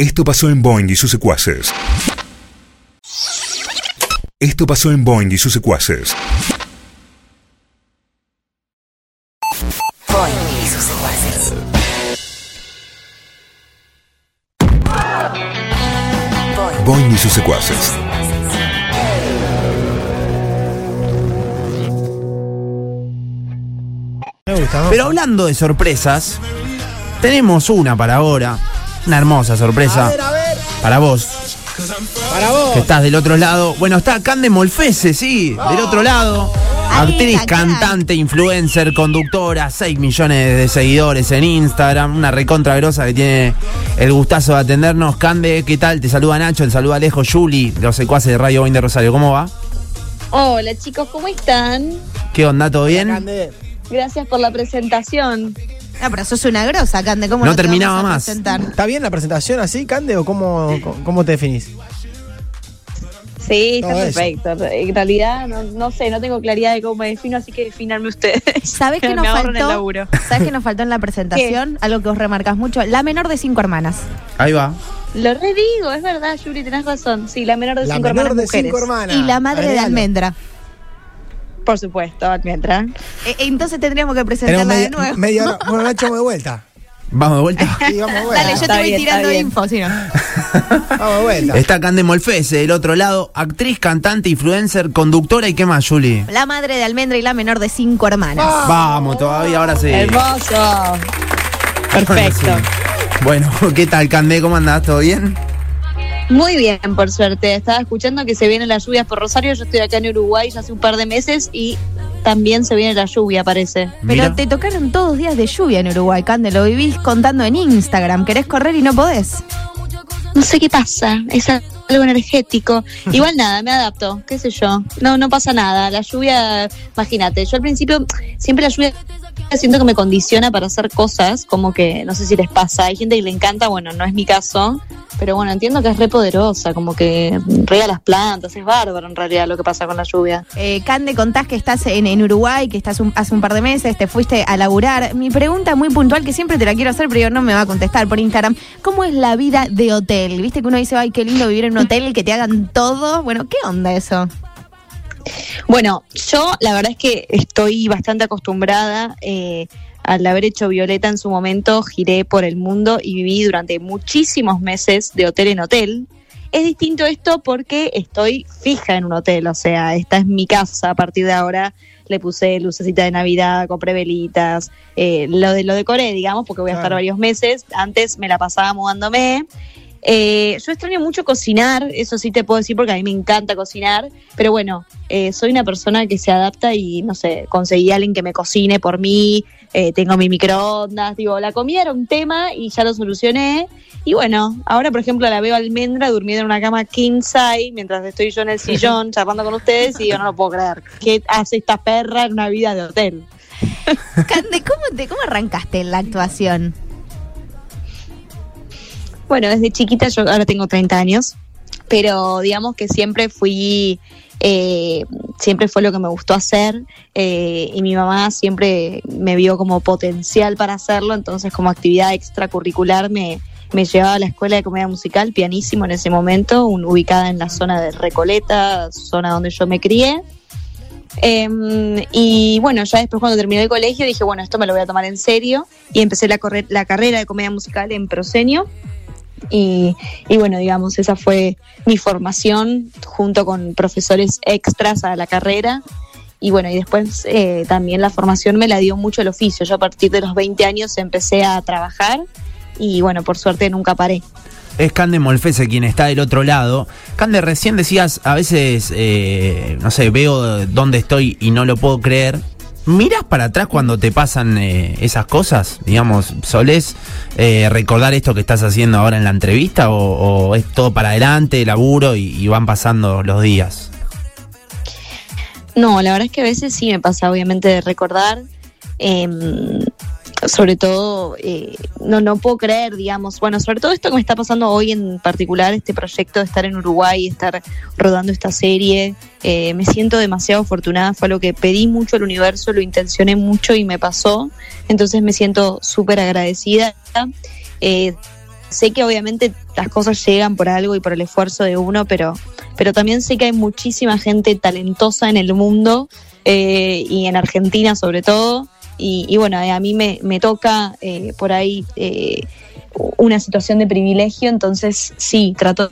Esto pasó en Boing y sus secuaces. Esto pasó en Boing y sus secuaces. Boing y sus secuaces. Boing y sus secuaces. Me gusta, ¿no? Pero hablando de sorpresas, tenemos una para ahora. Una hermosa sorpresa. A ver, a ver. Para vos, Para vos. que estás del otro lado. Bueno, está Cande Molfese, sí, del otro lado. Ahí Actriz, está, cantante, influencer, conductora, 6 millones de seguidores en Instagram, una recontra grosa que tiene el gustazo de atendernos. Cande, ¿qué tal? Te saluda Nacho, te saluda Alejo, Juli, los secuaces de Radio 20 Rosario. ¿Cómo va? Hola chicos, ¿cómo están? ¿Qué onda? ¿Todo bien? Cande. Gracias por la presentación. No, pero sos una grosa, Cande. ¿Cómo No no, te terminaba vamos a más. presentar? ¿Está bien la presentación así, Cande, o cómo, cómo te definís? Sí, está Todo eso. perfecto. En realidad, no, no sé, no tengo claridad de cómo me defino, así que definarme ustedes. ¿Sabés qué Me nos faltó? ¿Sabés qué nos faltó en la presentación? Algo que os remarcás mucho. La menor de cinco hermanas. Ahí va. Lo redigo, es verdad, Yuri, tenés razón. Sí, la menor de La cinco menor hermanas de mujeres. cinco hermanas. Y la madre de almendra. Por supuesto, almendra. Eh, entonces tendríamos que presentarla de nuevo. media hora. Bueno, Nacho, vamos de vuelta. Vamos de vuelta. Sí, vamos de vuelta. Dale, yo Está te voy bien, tirando info, si no. Vamos de vuelta. Está Cande Molfese, del otro lado, actriz, cantante, influencer, conductora y qué más, Juli. La madre de almendra y la menor de cinco hermanas. Vamos, todavía, ahora sí. Hermoso. Perfecto. Sí. Bueno, ¿qué tal, Cande? ¿Cómo andás? ¿Todo bien? Muy bien, por suerte. Estaba escuchando que se vienen las lluvias por Rosario. Yo estoy acá en Uruguay ya hace un par de meses y también se viene la lluvia, parece. Pero Mira. te tocaron todos días de lluvia en Uruguay, Cande. Lo vivís contando en Instagram. Querés correr y no podés. No sé qué pasa, es algo energético. Igual nada, me adapto, qué sé yo. No, no pasa nada. La lluvia, imagínate, yo al principio siempre la lluvia siento que me condiciona para hacer cosas, como que no sé si les pasa. Hay gente que le encanta, bueno, no es mi caso, pero bueno, entiendo que es re poderosa, como que riega las plantas, es bárbaro en realidad lo que pasa con la lluvia. Eh, Cande, contás que estás en, en Uruguay, que estás un- hace un par de meses, te fuiste a laburar. Mi pregunta muy puntual, que siempre te la quiero hacer, pero yo no me va a contestar por Instagram. ¿Cómo es la vida de hotel? ¿Viste que uno dice, ay, qué lindo vivir en un hotel, que te hagan todo? Bueno, ¿qué onda eso? Bueno, yo la verdad es que estoy bastante acostumbrada. eh, al haber hecho Violeta en su momento, giré por el mundo y viví durante muchísimos meses de hotel en hotel. Es distinto esto porque estoy fija en un hotel, o sea, esta es mi casa a partir de ahora. Le puse lucecita de Navidad, compré velitas, eh, lo, de, lo decoré, digamos, porque voy a estar varios meses. Antes me la pasaba mudándome. Eh, yo extraño mucho cocinar, eso sí te puedo decir porque a mí me encanta cocinar, pero bueno, eh, soy una persona que se adapta y no sé, conseguí a alguien que me cocine por mí, eh, tengo mi microondas, digo, la comida era un tema y ya lo solucioné. Y bueno, ahora por ejemplo la veo almendra durmiendo en una cama king size mientras estoy yo en el sillón charlando con ustedes y yo no lo puedo creer. ¿Qué hace esta perra en una vida de hotel? Cande, ¿cómo, te, ¿cómo arrancaste en la actuación? Bueno, desde chiquita, yo ahora tengo 30 años, pero digamos que siempre fui, eh, siempre fue lo que me gustó hacer eh, y mi mamá siempre me vio como potencial para hacerlo, entonces como actividad extracurricular me, me llevaba a la escuela de comedia musical, pianísimo en ese momento, ubicada en la zona de Recoleta, zona donde yo me crié. Em, y bueno, ya después cuando terminé el colegio dije, bueno, esto me lo voy a tomar en serio y empecé la, la carrera de comedia musical en Prosenio. Y, bueno, digamos, esa fue mi formación junto con profesores extras a la carrera. Y bueno, y después eh, también la formación me la dio mucho el oficio. Yo a partir de los 20 años empecé a trabajar y bueno, por suerte nunca paré. Es Cande Molfese quien está del otro lado. Cande, recién decías, a veces, eh, no sé, veo dónde estoy y no lo puedo creer. ¿Miras para atrás cuando te pasan eh, esas cosas? Digamos, ¿solés eh, recordar esto que estás haciendo ahora en la entrevista o, o es todo para adelante, laburo y, y van pasando los días? No, la verdad es que a veces sí me pasa, obviamente, de recordar. em, sobre todo, eh, no, no puedo creer, digamos, bueno, sobre todo esto que me está pasando hoy en particular, este proyecto de estar en Uruguay, estar rodando esta serie, eh, me siento demasiado afortunada, fue algo que pedí mucho al universo, lo intencioné mucho y me pasó, entonces me siento súper agradecida. Eh, sé que obviamente las cosas llegan por algo y por el esfuerzo de uno, pero, pero también sé que hay muchísima gente talentosa en el mundo eh, y en Argentina sobre todo. Y, y bueno, eh, a mí me, me toca eh, por ahí eh, una situación de privilegio, entonces sí, trato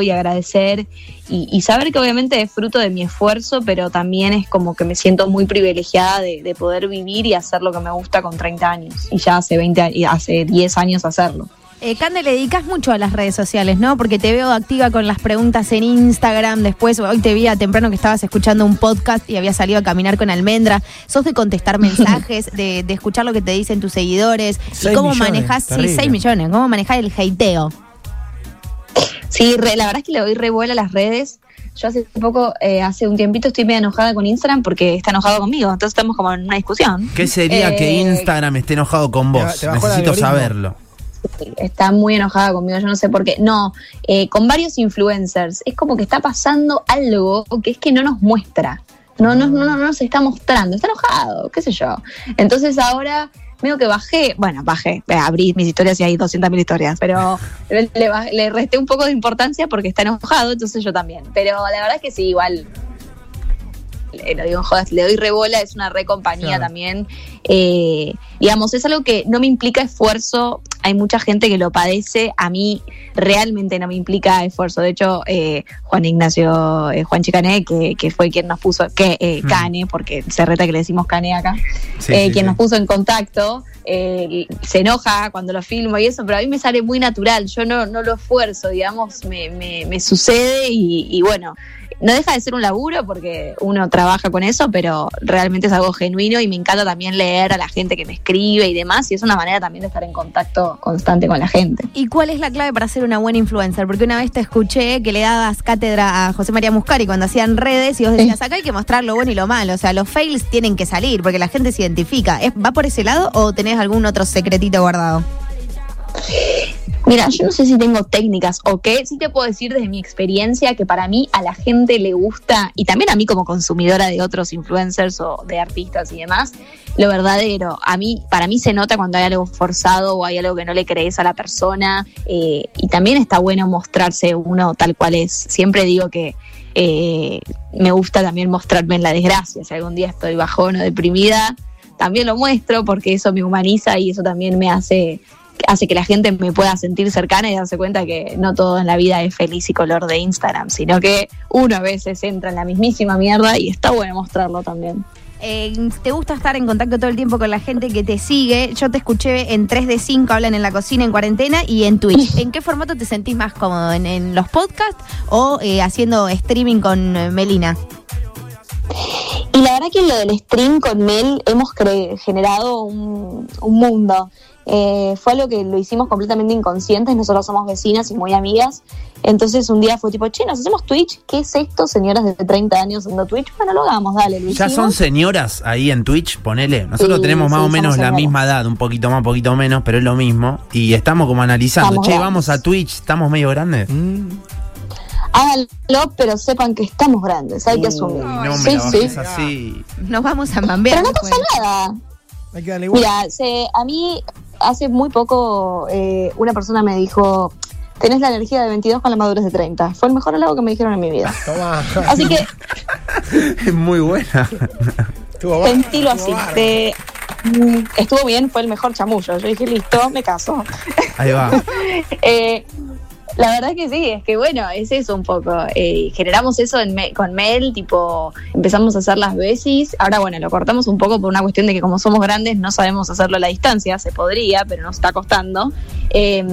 y agradecer y, y saber que obviamente es fruto de mi esfuerzo, pero también es como que me siento muy privilegiada de, de poder vivir y hacer lo que me gusta con 30 años y ya hace 20 a- y hace 10 años hacerlo. Eh, Cande, le dedicas mucho a las redes sociales, ¿no? Porque te veo activa con las preguntas en Instagram. Después, hoy te vi a temprano que estabas escuchando un podcast y había salido a caminar con Almendra. ¿Sos de contestar mensajes, de, de escuchar lo que te dicen tus seguidores? ¿Y cómo millones, manejas, sí, terrible. 6 millones, cómo manejas el hateo? Sí, re- la verdad es que le doy revuela a las redes. Yo hace poco, eh, hace un tiempito, estoy medio enojada con Instagram porque está enojado conmigo. Entonces estamos como en una discusión. ¿Qué sería que Eh, Instagram esté enojado con vos? Necesito saberlo. Está muy enojada conmigo, yo no sé por qué. No, eh, con varios influencers. Es como que está pasando algo que es que no nos muestra. No, no, no, no nos está mostrando. Está enojado, qué sé yo. Entonces ahora medio que bajé, bueno, bajé, eh, abrí mis historias y hay 200.000 historias, pero le, le le resté un poco de importancia porque está enojado, entonces yo también. Pero la verdad es que sí, igual lo digo en jodas, le doy rebola, es una re compañía Claro. también. Eh, digamos, es algo que no me implica esfuerzo. Hay mucha gente que lo padece. A mí realmente no me implica esfuerzo. De hecho, eh, Juan Ignacio, eh, Juan Chicané, que, que fue quien nos puso, que Mm. Cane, porque se reta que le decimos Cane acá, Sí, sí, quien sí. nos puso en contacto, se enoja cuando lo filmo y eso, pero a mí me sale muy natural, yo no, no lo esfuerzo, digamos, me, me, me sucede y, y bueno, no deja de ser un laburo porque uno trabaja con eso, pero realmente es algo genuino y me encanta también leer a la gente que me escribe y demás, y es una manera también de estar en contacto constante con la gente. ¿Y cuál es la clave para ser una buena influencer? Porque una vez te escuché que le dabas cátedra a José María Muscari cuando hacían redes y vos decías, acá hay que mostrar lo bueno y lo malo. O sea, los fails tienen que salir porque la gente se identifica. ¿Es- ¿Va por ese lado o tenés algún otro secretito guardado? Mira, yo no sé si tengo técnicas o qué, sí te puedo decir desde mi experiencia que para mí a la gente le gusta, y también a mí como consumidora de otros influencers o de artistas y demás, lo verdadero. A mí, para mí se nota cuando hay algo forzado o hay algo que no le crees a la persona, eh, y también está bueno mostrarse uno tal cual es. Siempre digo que eh, me gusta también mostrarme en la desgracia, si algún día estoy bajón o deprimida, también lo muestro porque eso me humaniza y eso también me hace hace que la gente me pueda sentir cercana y darse cuenta que no todo en la vida es feliz y color de Instagram, sino que uno a veces entra en la mismísima mierda y está bueno mostrarlo también. Eh, ¿Te gusta estar en contacto todo el tiempo con la gente que te sigue? Yo te escuché en 3 de 5, hablan en la cocina, en cuarentena y en Twitch. ¿En qué formato te sentís más cómodo? ¿En, en los podcasts o eh, haciendo streaming con eh, Melina? Y la verdad que en lo del stream con Mel hemos cre- generado un, un mundo. Eh, fue algo que lo hicimos completamente inconscientes, nosotros somos vecinas y muy amigas. Entonces un día fue tipo, che, nos hacemos Twitch. ¿Qué es esto, señoras de 30 años haciendo Twitch? Bueno, lo hagamos, dale, lo Ya son señoras ahí en Twitch, ponele. Nosotros Sí, tenemos más sí, o menos la señoras. misma edad, un poquito más, un poquito menos, pero es lo mismo. Y estamos como analizando, Estamos che, grandes. vamos a Twitch, estamos medio grandes. Mm, Háganlo, pero sepan que estamos grandes, hay que asumir. No sí, así. Nos vamos a mambear. Pero no pasa nada. hay que darle igual. Mira, se- a mí hace muy poco eh, una persona me dijo, tenés la energía de 22 con la madurez de 30. Fue el mejor halago que me dijeron en mi vida. Tomá. Así que Es muy buena. Estuvo así. de, estuvo bien, fue el mejor chamullo. Yo dije, listo, me caso. Ahí va. Eh, la verdad que sí, es que bueno, es eso un poco. Eh, generamos eso en con Mel, tipo, empezamos a hacer las besis. Ahora, bueno, lo cortamos un poco por una cuestión de que como somos grandes no sabemos hacerlo a la distancia. Se podría, pero nos está costando. Eh,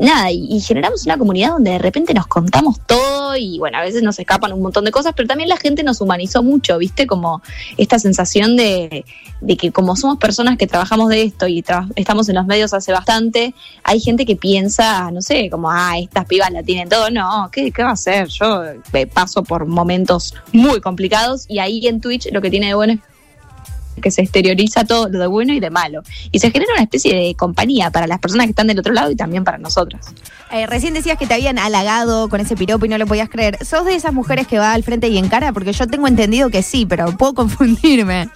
nada, y, generamos una comunidad donde de repente nos contamos todo y bueno, a veces nos escapan un montón de cosas, pero también la gente nos humanizó mucho, ¿viste? Como esta sensación de, de que como somos personas que trabajamos de esto y tra- estamos en los medios hace bastante, hay gente que piensa, no sé, como, ah, estas pibas la tienen todo. No, ¿qué, qué va a hacer? Yo eh, paso por momentos muy complicados y ahí en Twitch lo que tiene de bueno es que se exterioriza todo lo de bueno y de malo. Y se genera una especie de compañía para las personas que están del otro lado y también para nosotras. Eh, recién decías que te habían halagado con ese piropo y no lo podías creer. ¿Sos de esas mujeres que va al frente y encara? Porque yo tengo entendido que sí, pero puedo confundirme.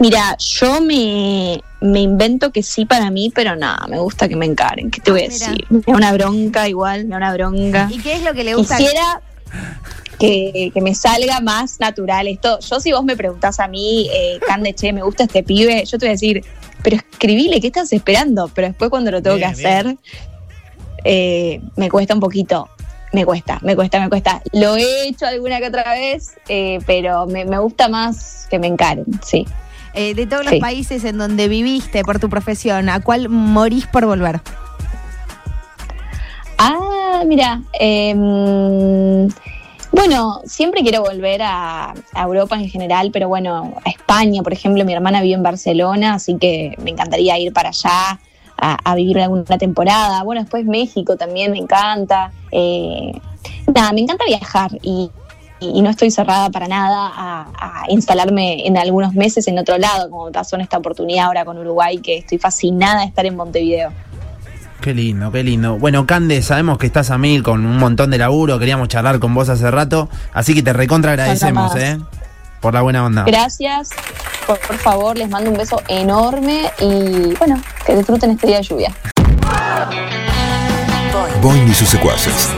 Mira, yo me, me invento que sí para mí, pero nada, me gusta que me encaren. ¿Qué te voy a Ah, decir? Me da una bronca igual, me da una bronca. ¿Y qué es lo que le gusta? Quisiera que, que me salga más natural esto. Yo si vos me preguntás a mí, eh, Cande, che, me gusta este pibe, yo te voy a decir, pero escribile, ¿qué estás esperando? Pero después cuando lo tengo Bien, que hacer, eh, me cuesta un poquito. Me cuesta, me cuesta, me cuesta. Lo he hecho alguna que otra vez, eh, pero me, me gusta más que me encaren, sí. Eh, de todos los Sí. países en donde viviste por tu profesión, ¿a cuál morís por volver? Ah, mira, em, bueno, siempre quiero volver a, Europa en general, pero bueno, a España, por ejemplo, mi hermana vive en Barcelona, así que me encantaría ir para allá a, vivir alguna temporada. Bueno, después México también me encanta. Eh, nada, me encanta viajar y, no estoy cerrada para nada a, a instalarme en algunos meses en otro lado, como pasó en esta oportunidad ahora con Uruguay, que estoy fascinada de estar en Montevideo. Qué lindo, qué lindo. Bueno, Cande, sabemos que estás a mil con un montón de laburo, queríamos charlar con vos hace rato, así que te recontra agradecemos, ¿eh? Por la buena onda. Gracias. Por, por favor, les mando un beso enorme y bueno, que disfruten este día de lluvia. Boing y sus secuaces.